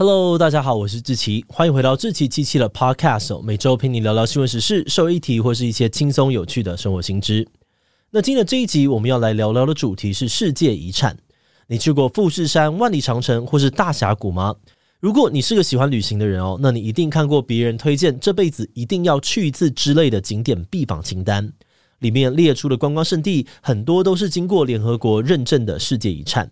Hello，大家好，我是志奇，欢迎回到志奇七七的 Podcast，每周陪你聊聊新闻时事、社会议题或是一些轻松有趣的生活新知。那今天的这一集我们要来聊聊的主题是世界遗产。你去过富士山、万里长城或是大峡谷吗？如果你是个喜欢旅行的人哦，那你一定看过别人推荐这辈子一定要去一次之类的景点必访清单，里面列出的观光胜地很多都是经过联合国认证的世界遗产。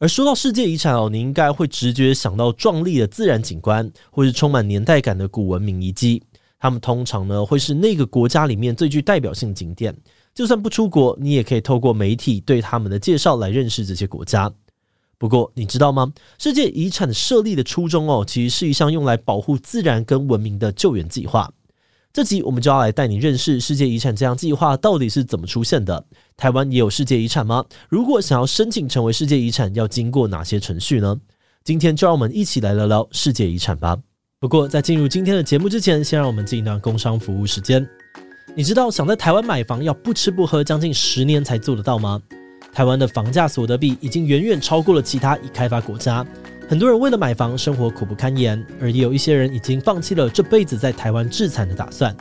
而说到世界遗产哦，你应该会直觉想到壮丽的自然景观，或是充满年代感的古文明遗迹。它们通常呢会是那个国家里面最具代表性景点。就算不出国，你也可以透过媒体对他们的介绍来认识这些国家。不过，你知道吗？世界遗产设立的初衷哦，其实是一项用来保护自然跟文明的救援计划。这集我们就要来带你认识世界遗产这项计划到底是怎么出现的。台湾也有世界遗产吗？如果想要申请成为世界遗产，要经过哪些程序呢？今天就让我们一起来聊聊世界遗产吧。不过，在进入今天的节目之前，先让我们进一段工商服务时间。你知道想在台湾买房要不吃不喝将近十年才做得到吗？台湾的房价所得比已经远远超过了其他已开发国家，很多人为了买房生活苦不堪言，而也有一些人已经放弃了这辈子在台湾置产的打算。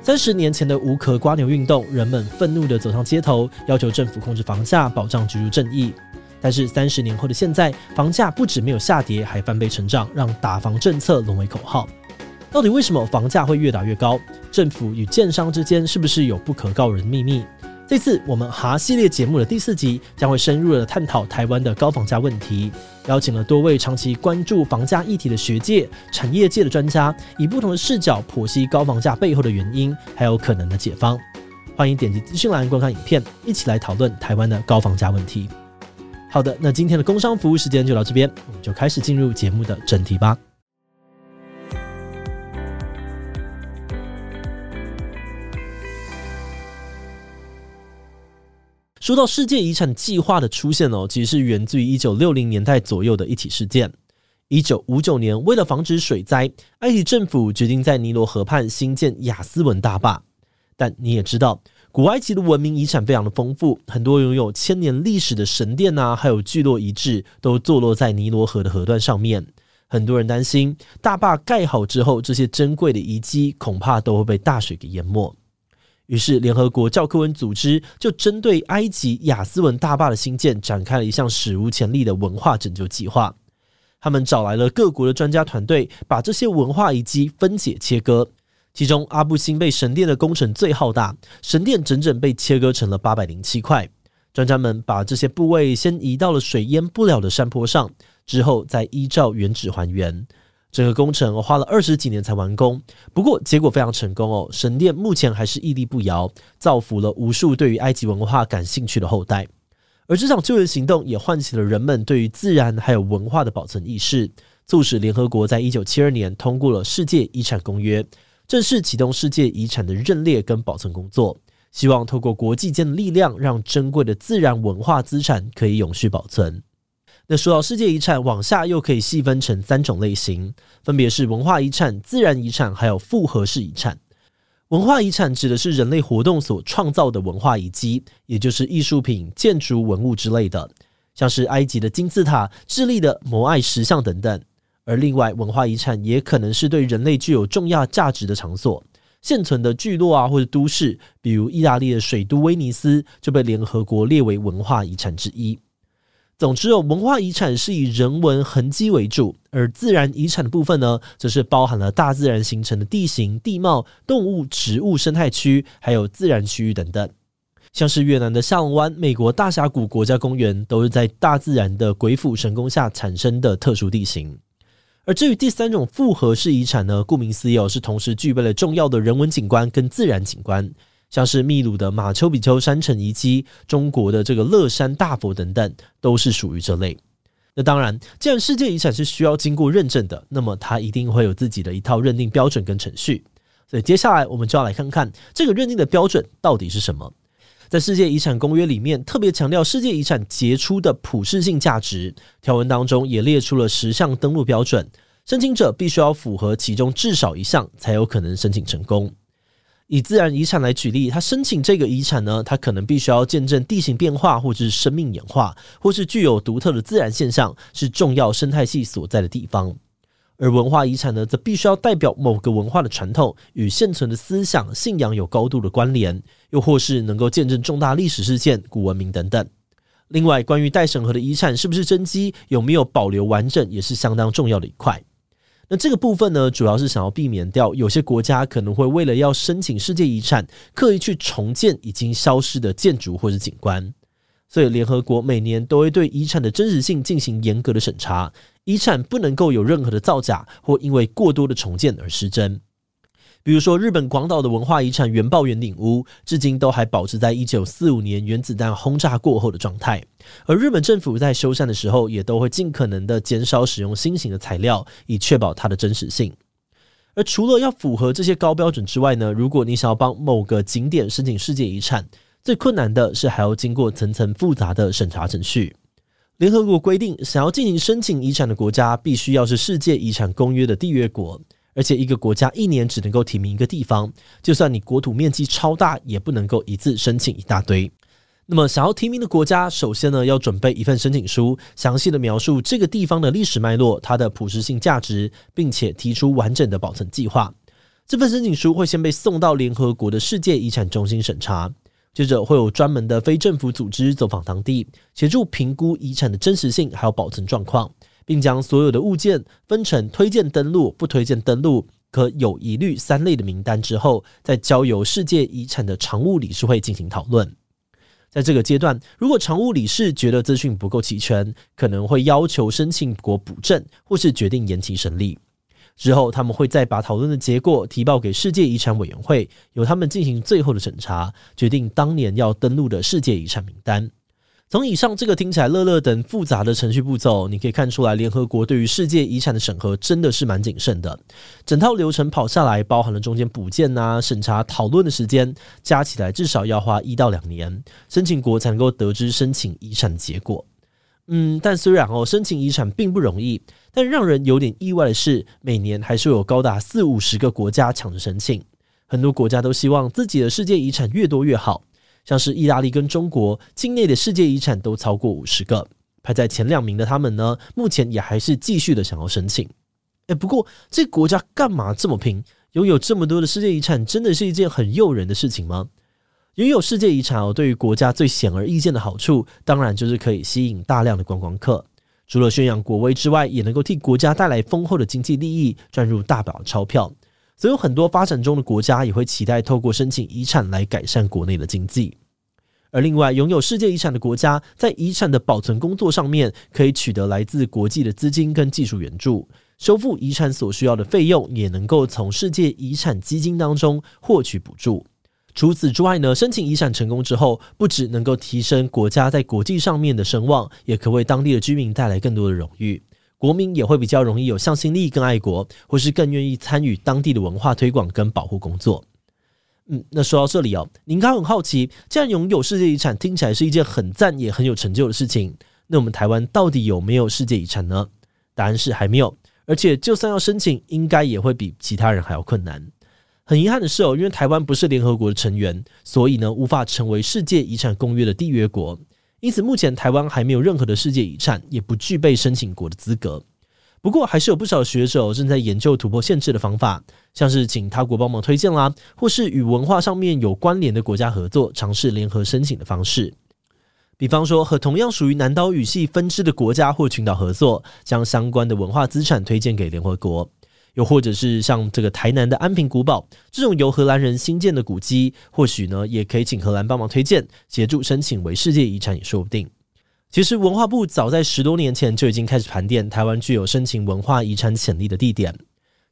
三十年前的无壳瓜牛运动，人们愤怒地走上街头，要求政府控制房价，保障居住正义。但是三十年后的现在，房价不止没有下跌，还翻倍成长，让打房政策沦为口号。到底为什么房价会越打越高？政府与建商之间是不是有不可告人的秘密？这次我们哈系列节目的第四集将会深入的探讨台湾的高房价问题，邀请了多位长期关注房价议题的学界、产业界的专家，以不同的视角剖析高房价背后的原因，还有可能的解方。欢迎点击资讯栏观看影片，一起来讨论台湾的高房价问题。好的，那今天的工商服务时间就到这边，我们就开始进入节目的正题吧。说到世界遗产计划的出现哦，其实是源自于一九六零年代左右的一起事件。一九五九年，为了防止水灾，埃及政府决定在尼罗河畔兴建亚斯文大坝。但你也知道，古埃及的文明遗产非常的丰富，很多拥有千年历史的神殿啊，还有聚落遗址，都坐落在尼罗河的河段上面。很多人担心，大坝盖好之后，这些珍贵的遗迹恐怕都会被大水给淹没。于是，联合国教科文组织就针对埃及亚斯文大坝的兴建展开了一项史无前例的文化拯救计划。他们找来了各国的专家团队，把这些文化遗迹分解切割。其中，阿布辛贝神殿的工程最浩大，神殿整整被切割成了八百零七块。专家们把这些部位先移到了水淹不了的山坡上，之后再依照原址还原。整个工程花了二十几年才完工，不过结果非常成功哦。神殿目前还是屹立不摇，造福了无数对于埃及文化感兴趣的后代。而这场救援行动也唤起了人们对于自然还有文化的保存意识，促使联合国在一九七二年通过了《世界遗产公约》，正式启动世界遗产的认列跟保存工作，希望透过国际间的力量，让珍贵的自然文化资产可以永续保存。那说到世界遗产，往下又可以细分成三种类型，分别是文化遗产、自然遗产，还有复合式遗产。文化遗产指的是人类活动所创造的文化遗迹，也就是艺术品、建筑文物之类的，像是埃及的金字塔、智利的摩艾石像等等。而另外，文化遗产也可能是对人类具有重要价值的场所，现存的聚落啊，或者都市，比如意大利的水都威尼斯，就被联合国列为文化遗产之一。总之哦，文化遗产是以人文痕迹为主，而自然遗产的部分呢，则是包含了大自然形成的地形、地貌、动物、植物、生态区，还有自然区域等等。像是越南的下龙湾、美国大峡谷国家公园，都是在大自然的鬼斧神工下产生的特殊地形。而至于第三种复合式遗产呢，顾名思义，是同时具备了重要的人文景观跟自然景观。像是秘鲁的马丘比丘山城遗迹、中国的这个乐山大佛等等，都是属于这类。那当然，既然世界遗产是需要经过认证的，那么它一定会有自己的一套认定标准跟程序。所以接下来我们就要来看看这个认定的标准到底是什么。在世界遗产公约里面，特别强调世界遗产杰出的普世性价值，条文当中也列出了十项登录标准，申请者必须要符合其中至少一项，才有可能申请成功。以自然遗产来举例，他申请这个遗产呢，他可能必须要见证地形变化，或者是生命演化，或是具有独特的自然现象，是重要生态系所在的地方。而文化遗产呢，则必须要代表某个文化的传统与现存的思想、信仰有高度的关联，又或是能够见证重大历史事件、古文明等等。另外，关于待审核的遗产是不是真迹，有没有保留完整，也是相当重要的一块。那这个部分呢，主要是想要避免掉有些国家可能会为了要申请世界遗产，刻意去重建已经消失的建筑或者景观。所以联合国每年都会对遗产的真实性进行严格的审查，遗产不能够有任何的造假或因为过多的重建而失真。比如说，日本广岛的文化遗产原爆圆顶屋，至今都还保持在一九四五年原子弹轰炸过后的状态。而日本政府在修缮的时候，也都会尽可能的减少使用新型的材料，以确保它的真实性。而除了要符合这些高标准之外呢，如果你想要帮某个景点申请世界遗产，最困难的是还要经过层层复杂的审查程序。联合国规定，想要进行申请遗产的国家，必须要是世界遗产公约的缔约国。而且一个国家一年只能够提名一个地方，就算你国土面积超大，也不能够一次申请一大堆。那么想要提名的国家，首先呢要准备一份申请书，详细的描述这个地方的历史脉络、它的普适性价值，并且提出完整的保存计划。这份申请书会先被送到联合国的世界遗产中心审查，接着会有专门的非政府组织走访当地，协助评估遗产的真实性还有保存状况。并将所有的物件分成推荐登录、不推荐登录、可有疑虑三类的名单之后，再交由世界遗产的常务理事会进行讨论。在这个阶段，如果常务理事觉得资讯不够齐全，可能会要求申请国补正，或是决定延期审理。之后，他们会再把讨论的结果提报给世界遗产委员会，由他们进行最后的审查，决定当年要登录的世界遗产名单。从以上这个听起来乐乐等复杂的程序步骤，你可以看出来，联合国对于世界遗产的审核真的是蛮谨慎的。整套流程跑下来，包含了中间补件啊、审查、讨论的时间，加起来至少要花一到两年，申请国才能够得知申请遗产的结果。嗯，但虽然哦，申请遗产并不容易，但让人有点意外的是，每年还是有高达四五十个国家抢着申请，很多国家都希望自己的世界遗产越多越好。像是意大利跟中国境内的世界遗产都超过五十个，排在前两名的他们呢，目前也还是继续的想要申请。诶，不过这国家干嘛这么拼？拥有这么多的世界遗产，真的是一件很诱人的事情吗？拥有世界遗产哦，对于国家最显而易见的好处，当然就是可以吸引大量的观光客。除了宣扬国威之外，也能够替国家带来丰厚的经济利益，赚入大把钞票。所以有很多发展中的国家也会期待透过申请遗产来改善国内的经济，而另外拥有世界遗产的国家，在遗产的保存工作上面，可以取得来自国际的资金跟技术援助，修复遗产所需要的费用也能够从世界遗产基金当中获取补助。除此之外呢，申请遗产成功之后，不只能够提升国家在国际上面的声望，也可为当地的居民带来更多的荣誉。国民也会比较容易有向心力，更爱国，或是更愿意参与当地的文化推广跟保护工作。嗯，那说到这里哦，您应该很好奇，既然拥有世界遗产听起来是一件很赞也很有成就的事情，那我们台湾到底有没有世界遗产呢？答案是还没有，而且就算要申请，应该也会比其他人还要困难。很遗憾的是哦，因为台湾不是联合国的成员，所以呢，无法成为世界遗产公约的缔约国。因此，目前台湾还没有任何的世界遗产，也不具备申请国的资格。不过，还是有不少学者正在研究突破限制的方法，像是请他国帮忙推荐啦，或是与文化上面有关联的国家合作，尝试联合申请的方式。比方说，和同样属于南岛语系分支的国家或群岛合作，将相关的文化资产推荐给联合国。又或者是像这个台南的安平古堡这种由荷兰人新建的古迹，或许呢也可以请荷兰帮忙推荐，协助申请为世界遗产也说不定。其实文化部早在十多年前就已经开始盘点台湾具有申请文化遗产潜力的地点，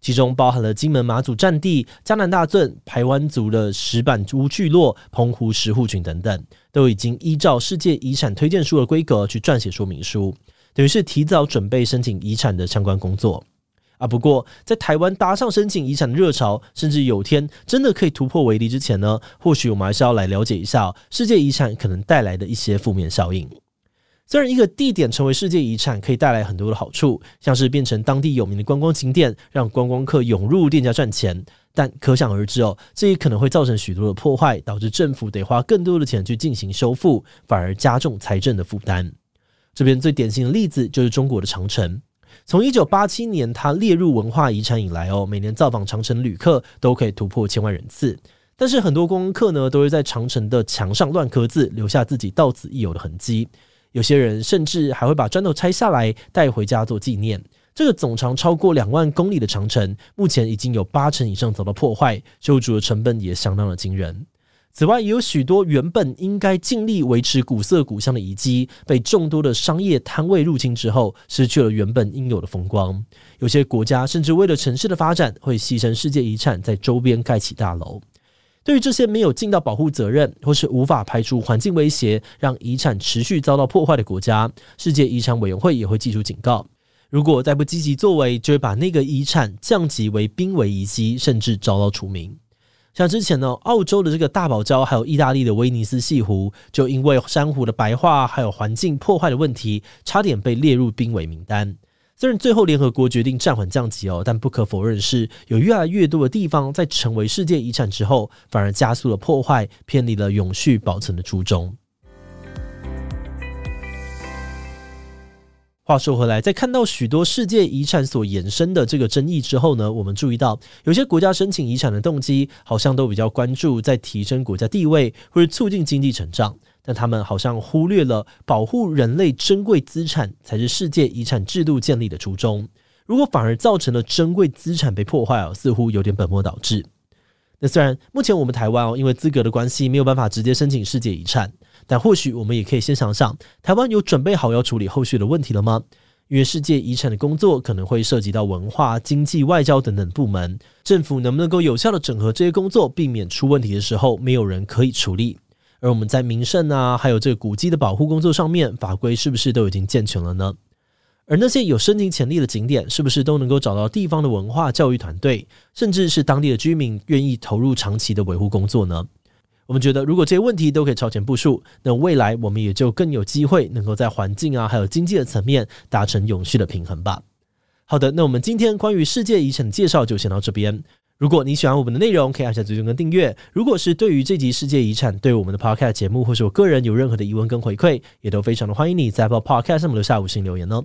其中包含了金门马祖战地、嘉南大圳、排湾族的石板屋聚落、澎湖石沪群等等，都已经依照世界遗产推荐书的规格去撰写说明书。等于是提早准备申请遗产的相关工作。啊，不过在台湾搭上申请遗产的热潮，甚至有天真的可以突破围篱之前呢，或许我们还是要来了解一下世界遗产可能带来的一些负面效应。虽然一个地点成为世界遗产可以带来很多的好处，像是变成当地有名的观光景点，让观光客涌入店家赚钱，但可想而知哦，这也可能会造成许多的破坏，导致政府得花更多的钱去进行修复，反而加重财政的负担。这边最典型的例子就是中国的长城。从一九八七年它列入文化遗产以来哦，每年造访长城旅客都可以突破千万人次。但是很多观光客呢，都会在长城的墙上乱刻字，留下自己到此一游的痕迹。有些人甚至还会把砖头拆下来带回家做纪念。这个总长超过两万公里的长城，目前已经有八成以上遭到破坏，修筑的成本也相当的惊人。此外，也有许多原本应该尽力维持古色古香的遗迹，被众多的商业摊位入侵之后，失去了原本应有的风光。有些国家甚至为了城市的发展，会牺牲世界遗产在周边盖起大楼。对于这些没有尽到保护责任，或是无法排除环境威胁，让遗产持续遭到破坏的国家，世界遗产委员会也会寄出警告：如果再不积极作为，就会把那个遗产降级为濒危遗迹，甚至遭到除名。像之前呢，澳洲的这个大堡礁，还有意大利的威尼斯西湖，就因为珊瑚的白化还有环境破坏的问题，差点被列入濒危名单。虽然最后联合国决定暂缓降级哦，但不可否认是，有越来越多的地方在成为世界遗产之后，反而加速了破坏，偏离了永续保存的初衷。话说回来，在看到许多世界遗产所衍生的这个争议之后呢，我们注意到有些国家申请遗产的动机好像都比较关注在提升国家地位或者促进经济成长，但他们好像忽略了保护人类珍贵资产才是世界遗产制度建立的初衷。如果反而造成了珍贵资产被破坏，似乎有点本末倒置。那虽然目前我们台湾哦，因为资格的关系没有办法直接申请世界遗产，但或许我们也可以先想想，台湾有准备好要处理后续的问题了吗？因为世界遗产的工作可能会涉及到文化、经济、外交等等部门，政府能不能够有效的整合这些工作，避免出问题的时候没有人可以处理？而我们在名胜啊，还有这个古迹的保护工作上面，法规是不是都已经健全了呢？而那些有申请潜力的景点，是不是都能够找到地方的文化教育团队，甚至是当地的居民愿意投入长期的维护工作呢？我们觉得，如果这些问题都可以超前部署，那未来我们也就更有机会能够在环境啊，还有经济的层面达成永续的平衡吧。好的，那我们今天关于世界遗产的介绍就先到这边。如果你喜欢我们的内容，可以按下追踪跟订阅。如果是对于这集世界遗产，对我们的 Podcast 节目，或是我个人有任何的疑问跟回馈，也都非常的欢迎你在 Apple Podcast 上面留下五星留言哦。